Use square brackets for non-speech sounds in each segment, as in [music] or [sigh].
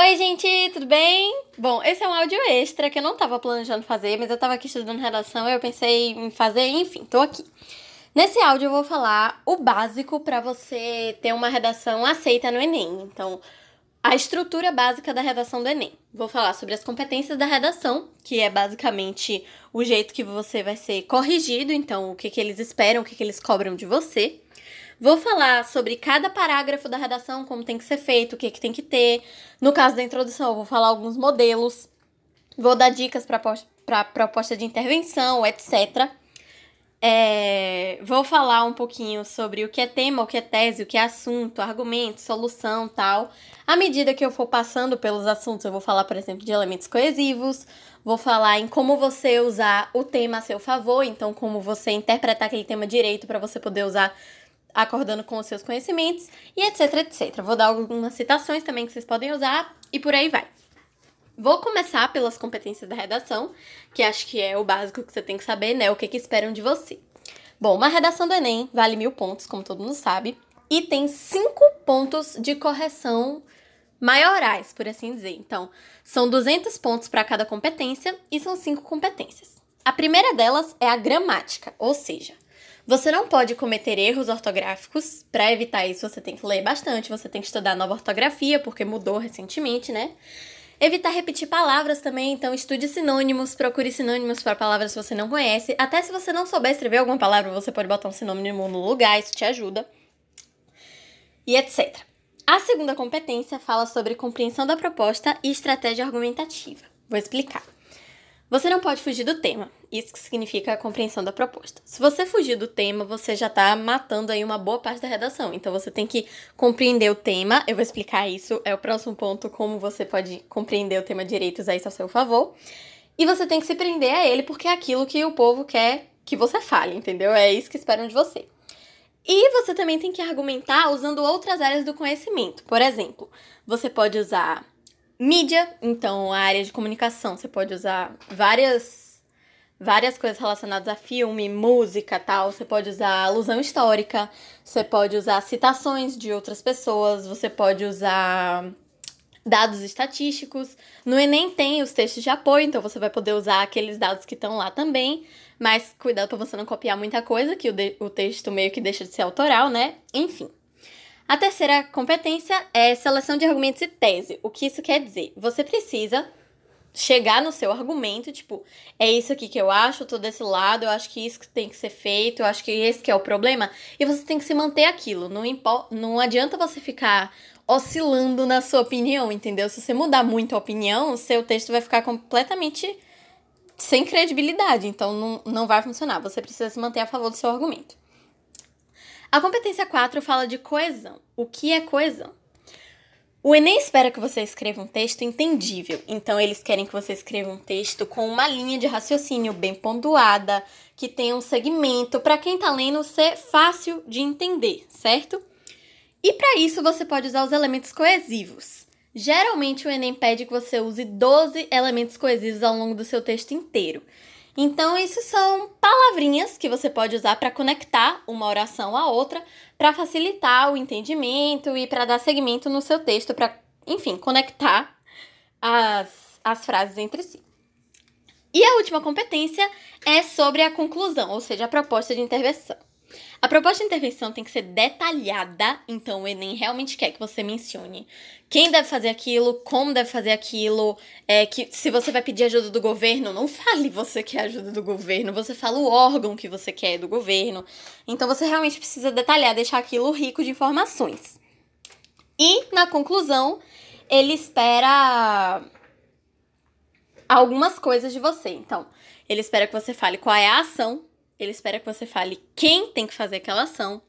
Oi, gente, tudo bem? Bom, esse é um áudio extra que eu não tava planejando fazer, mas eu tava aqui estudando redação eu pensei em fazer, enfim, tô aqui. Nesse áudio eu vou falar o básico para você ter uma redação aceita no Enem. Então, a estrutura básica da redação do Enem. Vou falar sobre as competências da redação, que é basicamente o jeito que você vai ser corrigido, então o que, que eles esperam, o que, que eles cobram de você. Vou falar sobre cada parágrafo da redação, como tem que ser feito, o que, que tem que ter. No caso da introdução, eu vou falar alguns modelos. Vou dar dicas para proposta de intervenção, etc. É, vou falar um pouquinho sobre o que é tema, o que é tese, o que é assunto, argumento, solução, tal. À medida que eu for passando pelos assuntos, eu vou falar, por exemplo, de elementos coesivos, vou falar em como você usar o tema a seu favor, então como você interpretar aquele tema direito para você poder usar acordando com os seus conhecimentos e etc, etc. Vou dar algumas citações também que vocês podem usar e por aí vai. Vou começar pelas competências da redação, que acho que é o básico que você tem que saber, né? O que, que esperam de você. Bom, uma redação do Enem vale mil pontos, como todo mundo sabe, e tem cinco pontos de correção maiorais, por assim dizer. Então, são 200 pontos para cada competência e são cinco competências. A primeira delas é a gramática, ou seja, você não pode cometer erros ortográficos. Para evitar isso, você tem que ler bastante, você tem que estudar nova ortografia, porque mudou recentemente, né? Evitar repetir palavras também, então estude sinônimos, procure sinônimos para palavras que você não conhece. Até se você não souber escrever alguma palavra, você pode botar um sinônimo no lugar, isso te ajuda. E etc. A segunda competência fala sobre compreensão da proposta e estratégia argumentativa. Vou explicar. Você não pode fugir do tema. Isso que significa a compreensão da proposta. Se você fugir do tema, você já está matando aí uma boa parte da redação. Então você tem que compreender o tema. Eu vou explicar isso. É o próximo ponto, como você pode compreender o tema direito e usar isso a seu favor. E você tem que se prender a ele, porque é aquilo que o povo quer que você fale, entendeu? É isso que esperam de você. E você também tem que argumentar usando outras áreas do conhecimento. Por exemplo, você pode usar Mídia, então a área de comunicação, você pode usar várias várias coisas relacionadas a filme, música, tal. Você pode usar alusão histórica, você pode usar citações de outras pessoas, você pode usar dados estatísticos. No Enem tem os textos de apoio, então você vai poder usar aqueles dados que estão lá também. Mas cuidado para você não copiar muita coisa, que o, o texto meio que deixa de ser autoral, né? Enfim. A terceira competência é seleção de argumentos e tese. O que isso quer dizer? Você precisa chegar no seu argumento, tipo, é isso aqui que eu acho, eu tô desse lado, eu acho que isso que tem que ser feito, eu acho que esse que é o problema, e você tem que se manter aquilo. Não, impo não adianta você ficar oscilando na sua opinião, entendeu? Se você mudar muito a opinião, o seu texto vai ficar completamente sem credibilidade, então não, não vai funcionar. Você precisa se manter a favor do seu argumento. A competência 4 fala de coesão. O que é coesão? O Enem espera que você escreva um texto entendível, então eles querem que você escreva um texto com uma linha de raciocínio bem pontuada, que tenha um segmento para quem está lendo ser fácil de entender, certo? E para isso você pode usar os elementos coesivos. Geralmente o Enem pede que você use 12 elementos coesivos ao longo do seu texto inteiro. Então, isso são palavrinhas que você pode usar para conectar uma oração à outra, para facilitar o entendimento e para dar segmento no seu texto, para, enfim, conectar as, as frases entre si. E a última competência é sobre a conclusão, ou seja, a proposta de intervenção. A proposta de intervenção tem que ser detalhada, então o Enem realmente quer que você mencione quem deve fazer aquilo, como deve fazer aquilo, é, que se você vai pedir ajuda do governo, não fale você quer ajuda do governo, você fala o órgão que você quer do governo. Então você realmente precisa detalhar, deixar aquilo rico de informações. E, na conclusão, ele espera algumas coisas de você. Então, ele espera que você fale qual é a ação ele espera que você fale quem tem que fazer aquela ação,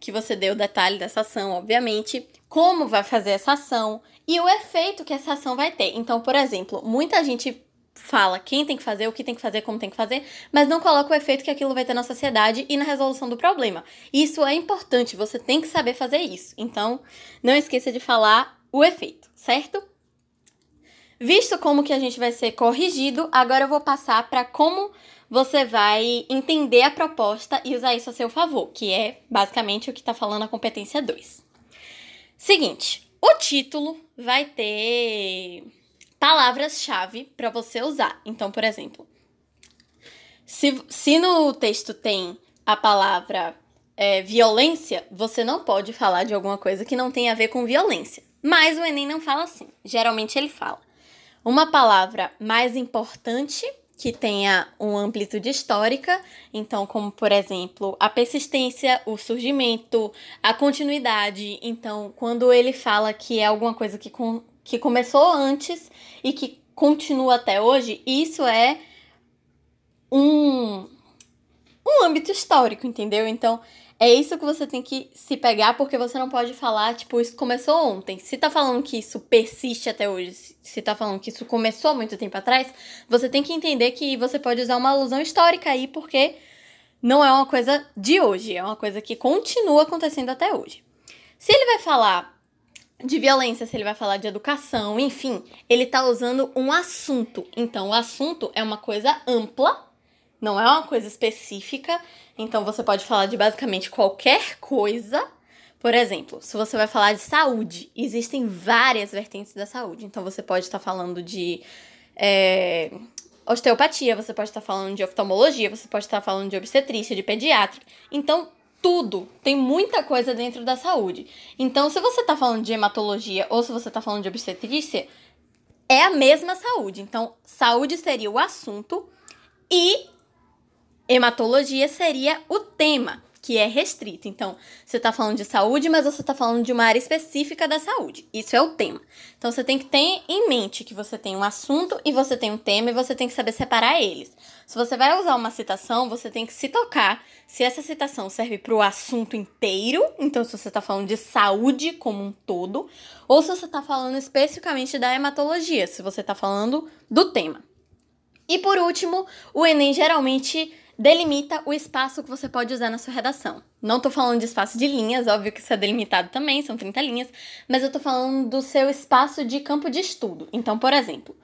que você dê o detalhe dessa ação, obviamente, como vai fazer essa ação e o efeito que essa ação vai ter. Então, por exemplo, muita gente fala quem tem que fazer, o que tem que fazer, como tem que fazer, mas não coloca o efeito que aquilo vai ter na sociedade e na resolução do problema. Isso é importante, você tem que saber fazer isso. Então, não esqueça de falar o efeito, certo? Visto como que a gente vai ser corrigido, agora eu vou passar para como você vai entender a proposta e usar isso a seu favor, que é basicamente o que está falando a competência 2. Seguinte, O título vai ter palavras-chave para você usar. Então, por exemplo, se, se no texto tem a palavra é, violência, você não pode falar de alguma coisa que não tem a ver com violência. Mas o Enem não fala assim. Geralmente ele fala uma palavra mais importante que tenha uma amplitude histórica, então, como por exemplo, a persistência, o surgimento, a continuidade. Então, quando ele fala que é alguma coisa que, com, que começou antes e que continua até hoje, isso é um, um âmbito histórico, entendeu? Então, é isso que você tem que se pegar, porque você não pode falar, tipo, isso começou ontem. Se tá falando que isso persiste até hoje, se tá falando que isso começou muito tempo atrás, você tem que entender que você pode usar uma alusão histórica aí, porque não é uma coisa de hoje, é uma coisa que continua acontecendo até hoje. Se ele vai falar de violência, se ele vai falar de educação, enfim, ele tá usando um assunto. Então, o assunto é uma coisa ampla, não é uma coisa específica então você pode falar de basicamente qualquer coisa. Por exemplo, se você vai falar de saúde, existem várias vertentes da saúde. Então você pode estar falando de é, osteopatia, você pode estar falando de oftalmologia, você pode estar falando de obstetrícia, de pediátrica. Então, tudo, tem muita coisa dentro da saúde. Então, se você está falando de hematologia ou se você está falando de obstetrícia, é a mesma saúde. Então, saúde seria o assunto e Hematologia seria o tema, que é restrito. Então, você está falando de saúde, mas você está falando de uma área específica da saúde. Isso é o tema. Então, você tem que ter em mente que você tem um assunto e você tem um tema e você tem que saber separar eles. Se você vai usar uma citação, você tem que se tocar se essa citação serve para o assunto inteiro, então se você está falando de saúde como um todo, ou se você está falando especificamente da hematologia, se você está falando do tema. E por último, o Enem geralmente delimita o espaço que você pode usar na sua redação. Não tô falando de espaço de linhas, óbvio que isso é delimitado também, são 30 linhas, mas eu tô falando do seu espaço de campo de estudo. Então, por exemplo,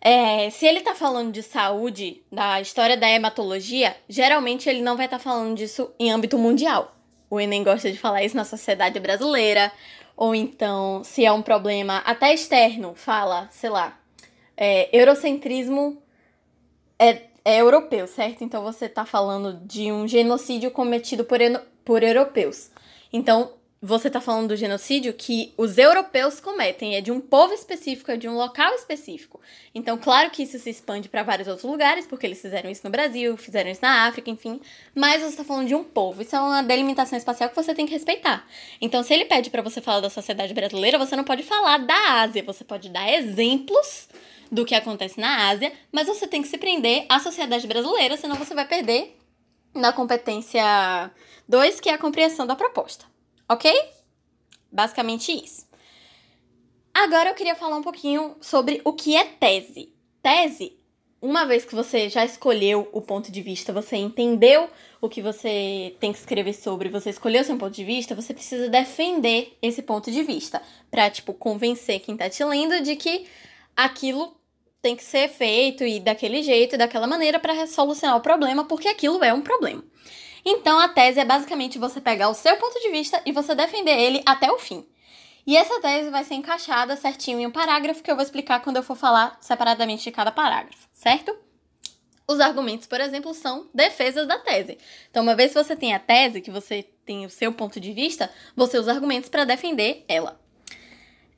é, se ele tá falando de saúde, da história da hematologia, geralmente ele não vai estar tá falando disso em âmbito mundial. O Enem gosta de falar isso na sociedade brasileira, ou então, se é um problema até externo, fala, sei lá, é, eurocentrismo é, é europeu, certo? Então você está falando de um genocídio cometido por, por europeus. Então você está falando do genocídio que os europeus cometem, é de um povo específico, é de um local específico. Então, claro que isso se expande para vários outros lugares, porque eles fizeram isso no Brasil, fizeram isso na África, enfim. Mas você está falando de um povo. Isso é uma delimitação espacial que você tem que respeitar. Então, se ele pede para você falar da sociedade brasileira, você não pode falar da Ásia, você pode dar exemplos do que acontece na Ásia, mas você tem que se prender à sociedade brasileira, senão você vai perder na competência 2, que é a compreensão da proposta. Ok? Basicamente isso. Agora eu queria falar um pouquinho sobre o que é tese. Tese, uma vez que você já escolheu o ponto de vista, você entendeu o que você tem que escrever sobre, você escolheu seu ponto de vista, você precisa defender esse ponto de vista para tipo convencer quem tá te lendo de que aquilo tem que ser feito e daquele jeito e daquela maneira para solucionar o problema, porque aquilo é um problema. Então a tese é basicamente você pegar o seu ponto de vista e você defender ele até o fim. E essa tese vai ser encaixada certinho em um parágrafo que eu vou explicar quando eu for falar separadamente de cada parágrafo, certo? Os argumentos, por exemplo, são defesas da tese. Então, uma vez que você tem a tese, que você tem o seu ponto de vista, você usa argumentos para defender ela.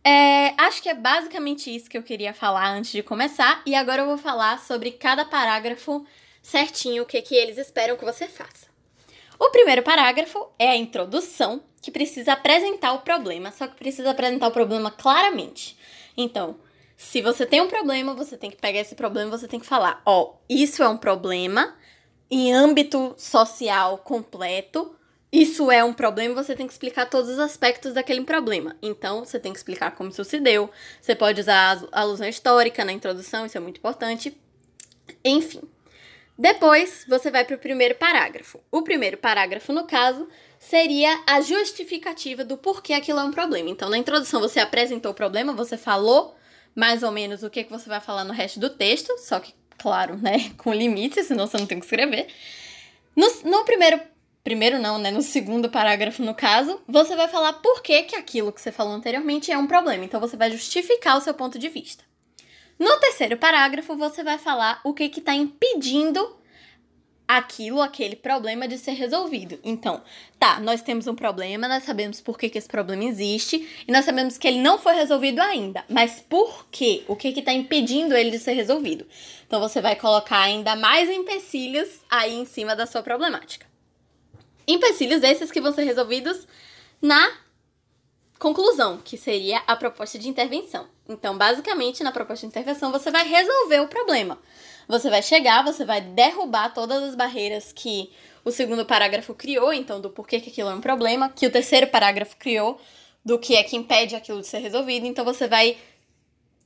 É, acho que é basicamente isso que eu queria falar antes de começar, e agora eu vou falar sobre cada parágrafo certinho, o que, que eles esperam que você faça. O primeiro parágrafo é a introdução, que precisa apresentar o problema, só que precisa apresentar o problema claramente. Então, se você tem um problema, você tem que pegar esse problema você tem que falar: ó, oh, isso é um problema em âmbito social completo, isso é um problema, você tem que explicar todos os aspectos daquele problema. Então, você tem que explicar como isso se deu. Você pode usar a alusão histórica na introdução, isso é muito importante. Enfim. Depois, você vai para o primeiro parágrafo. O primeiro parágrafo, no caso, seria a justificativa do porquê aquilo é um problema. Então, na introdução, você apresentou o problema, você falou mais ou menos o que, que você vai falar no resto do texto, só que, claro, né, [laughs] com limites, senão você não tem que escrever. No, no primeiro primeiro não, né? No segundo parágrafo, no caso, você vai falar por que, que aquilo que você falou anteriormente é um problema. Então você vai justificar o seu ponto de vista. No terceiro parágrafo, você vai falar o que está impedindo aquilo, aquele problema de ser resolvido. Então, tá, nós temos um problema, nós sabemos por que, que esse problema existe e nós sabemos que ele não foi resolvido ainda. Mas por quê? O que está impedindo ele de ser resolvido? Então, você vai colocar ainda mais empecilhos aí em cima da sua problemática. Empecilhos esses que vão ser resolvidos na conclusão, que seria a proposta de intervenção. Então, basicamente, na proposta de intervenção, você vai resolver o problema. Você vai chegar, você vai derrubar todas as barreiras que o segundo parágrafo criou, então, do porquê que aquilo é um problema, que o terceiro parágrafo criou, do que é que impede aquilo de ser resolvido. Então, você vai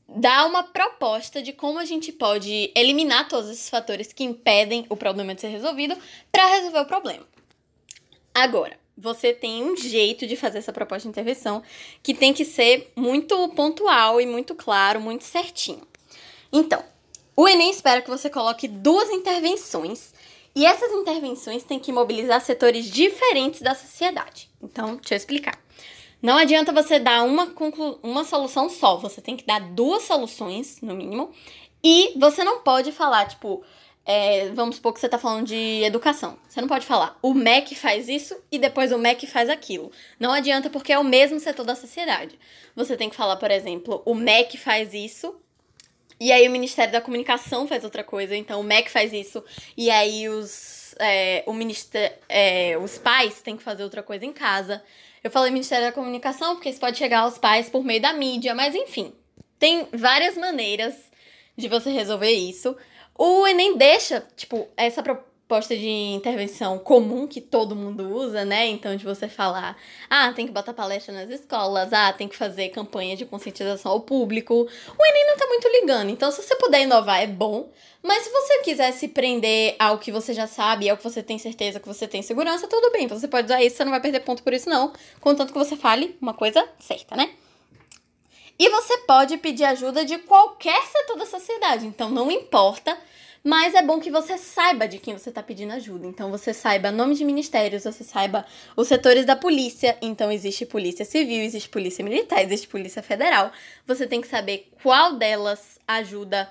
dar uma proposta de como a gente pode eliminar todos esses fatores que impedem o problema de ser resolvido para resolver o problema. Agora, você tem um jeito de fazer essa proposta de intervenção que tem que ser muito pontual e muito claro, muito certinho. Então, o Enem espera que você coloque duas intervenções e essas intervenções têm que mobilizar setores diferentes da sociedade. Então, deixa eu explicar. Não adianta você dar uma, uma solução só, você tem que dar duas soluções, no mínimo, e você não pode falar, tipo, é, vamos supor que você está falando de educação. Você não pode falar o MEC faz isso e depois o MEC faz aquilo. Não adianta porque é o mesmo setor da sociedade. Você tem que falar, por exemplo, o MEC faz isso e aí o Ministério da Comunicação faz outra coisa. Então o MEC faz isso e aí os, é, o ministério, é, os pais têm que fazer outra coisa em casa. Eu falei Ministério da Comunicação porque isso pode chegar aos pais por meio da mídia, mas enfim. Tem várias maneiras de você resolver isso. O Enem deixa, tipo, essa proposta de intervenção comum que todo mundo usa, né? Então, de você falar, ah, tem que botar palestra nas escolas, ah, tem que fazer campanha de conscientização ao público. O Enem não tá muito ligando. Então, se você puder inovar, é bom. Mas se você quiser se prender ao que você já sabe, ao que você tem certeza que você tem segurança, tudo bem. Você pode usar isso, você não vai perder ponto por isso, não. Contanto que você fale uma coisa certa, né? E você pode pedir ajuda de qualquer setor da sociedade, então não importa, mas é bom que você saiba de quem você está pedindo ajuda. Então você saiba nome de ministérios, você saiba os setores da polícia. Então existe polícia civil, existe polícia militar, existe polícia federal. Você tem que saber qual delas ajuda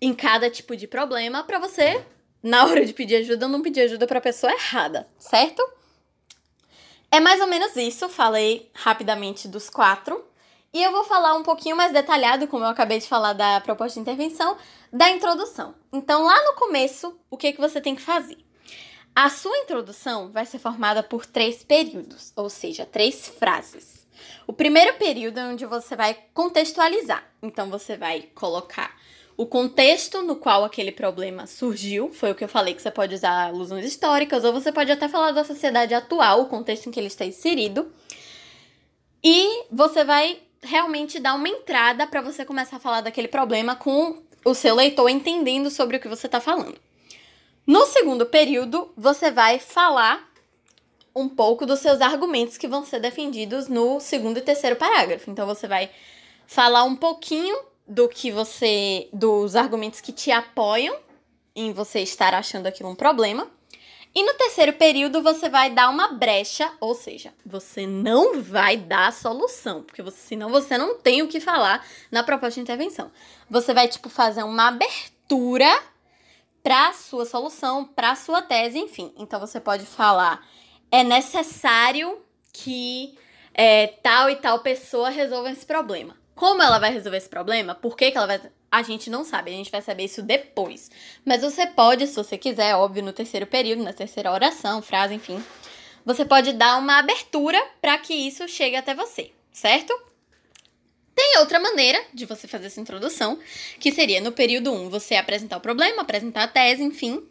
em cada tipo de problema para você, na hora de pedir ajuda, não pedir ajuda para a pessoa errada, certo? É mais ou menos isso. Falei rapidamente dos quatro. E eu vou falar um pouquinho mais detalhado, como eu acabei de falar da proposta de intervenção, da introdução. Então, lá no começo, o que, que você tem que fazer? A sua introdução vai ser formada por três períodos, ou seja, três frases. O primeiro período é onde você vai contextualizar. Então, você vai colocar o contexto no qual aquele problema surgiu, foi o que eu falei que você pode usar alusões históricas, ou você pode até falar da sociedade atual, o contexto em que ele está inserido. E você vai realmente dar uma entrada para você começar a falar daquele problema com o seu leitor entendendo sobre o que você está falando. No segundo período, você vai falar um pouco dos seus argumentos que vão ser defendidos no segundo e terceiro parágrafo. Então você vai falar um pouquinho do que você dos argumentos que te apoiam em você estar achando aquilo um problema. E no terceiro período você vai dar uma brecha, ou seja, você não vai dar a solução, porque você, senão você não tem o que falar na proposta de intervenção. Você vai tipo fazer uma abertura para sua solução, para sua tese, enfim. Então você pode falar é necessário que é, tal e tal pessoa resolva esse problema. Como ela vai resolver esse problema? Por que, que ela vai a gente não sabe, a gente vai saber isso depois. Mas você pode, se você quiser, óbvio, no terceiro período, na terceira oração, frase, enfim, você pode dar uma abertura para que isso chegue até você, certo? Tem outra maneira de você fazer essa introdução, que seria no período 1 você apresentar o problema, apresentar a tese, enfim.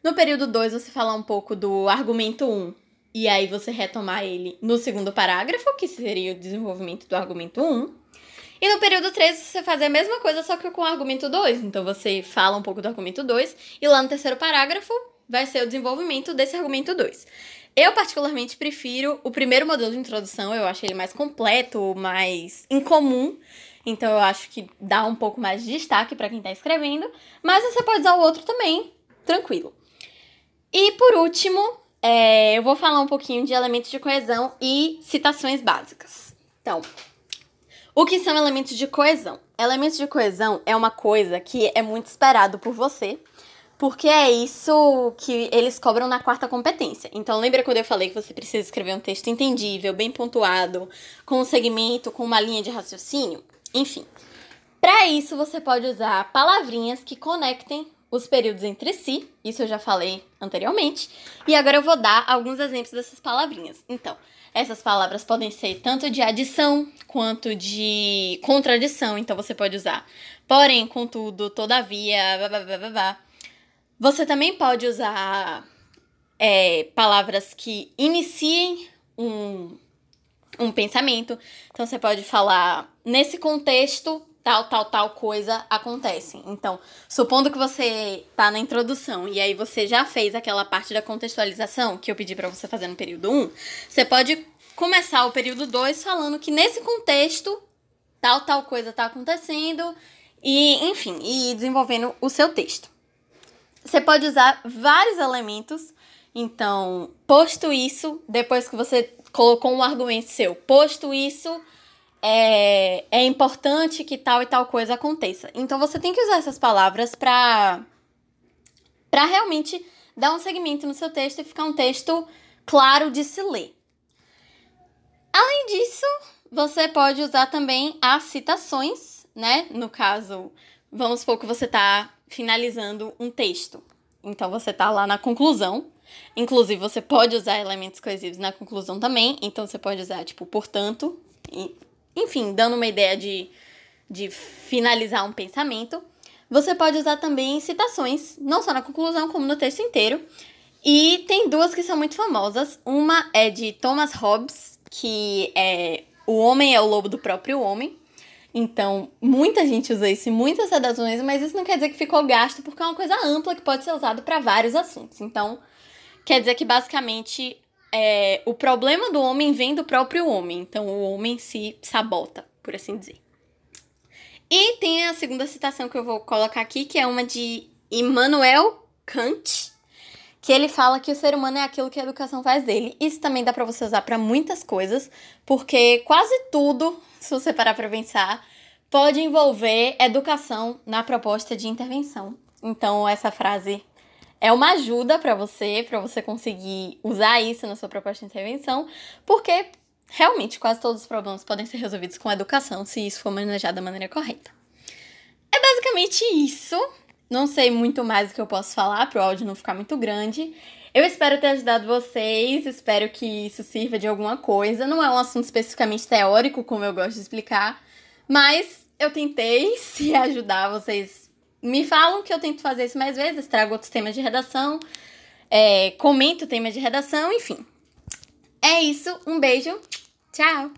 No período 2 você falar um pouco do argumento 1 e aí você retomar ele no segundo parágrafo, que seria o desenvolvimento do argumento 1. E no período 3 você faz a mesma coisa, só que com o argumento 2. Então você fala um pouco do argumento 2 e lá no terceiro parágrafo vai ser o desenvolvimento desse argumento 2. Eu particularmente prefiro o primeiro modelo de introdução, eu acho ele mais completo, mais incomum. Então eu acho que dá um pouco mais de destaque para quem está escrevendo, mas você pode usar o outro também, tranquilo. E por último, é, eu vou falar um pouquinho de elementos de coesão e citações básicas. Então, o que são elementos de coesão? Elementos de coesão é uma coisa que é muito esperado por você, porque é isso que eles cobram na quarta competência. Então, lembra quando eu falei que você precisa escrever um texto entendível, bem pontuado, com um segmento, com uma linha de raciocínio? Enfim. Para isso, você pode usar palavrinhas que conectem os períodos entre si, isso eu já falei anteriormente, e agora eu vou dar alguns exemplos dessas palavrinhas. Então, essas palavras podem ser tanto de adição quanto de contradição, então você pode usar porém, contudo, todavia, blá, blá, blá, blá. Você também pode usar é, palavras que iniciem um, um pensamento. Então você pode falar nesse contexto tal, tal, tal coisa acontece. Então, supondo que você tá na introdução e aí você já fez aquela parte da contextualização que eu pedi para você fazer no período 1, você pode começar o período 2 falando que nesse contexto tal, tal coisa tá acontecendo e, enfim, e desenvolvendo o seu texto. Você pode usar vários elementos. Então, posto isso, depois que você colocou um argumento seu, posto isso, é, é importante que tal e tal coisa aconteça. Então, você tem que usar essas palavras para para realmente dar um segmento no seu texto e ficar um texto claro de se ler. Além disso, você pode usar também as citações, né? No caso, vamos supor que você está finalizando um texto. Então você tá lá na conclusão. Inclusive, você pode usar elementos coesivos na conclusão também. Então você pode usar, tipo, portanto. E, enfim, dando uma ideia de, de finalizar um pensamento. Você pode usar também citações, não só na conclusão, como no texto inteiro. E tem duas que são muito famosas. Uma é de Thomas Hobbes, que é O Homem é o Lobo do Próprio Homem. Então, muita gente usa isso em muitas redações, mas isso não quer dizer que ficou gasto, porque é uma coisa ampla que pode ser usado para vários assuntos. Então, quer dizer que basicamente é, o problema do homem vem do próprio homem. Então, o homem se sabota, por assim dizer. E tem a segunda citação que eu vou colocar aqui, que é uma de Immanuel Kant, que ele fala que o ser humano é aquilo que a educação faz dele. Isso também dá para você usar para muitas coisas, porque quase tudo se você parar para pensar, pode envolver educação na proposta de intervenção. Então, essa frase é uma ajuda para você, para você conseguir usar isso na sua proposta de intervenção, porque realmente quase todos os problemas podem ser resolvidos com educação se isso for manejado da maneira correta. É basicamente isso. Não sei muito mais o que eu posso falar para o áudio não ficar muito grande. Eu espero ter ajudado vocês, espero que isso sirva de alguma coisa. Não é um assunto especificamente teórico, como eu gosto de explicar, mas eu tentei [laughs] se ajudar vocês. Me falam que eu tento fazer isso mais vezes, trago outros temas de redação, é, comento temas de redação, enfim. É isso, um beijo, tchau!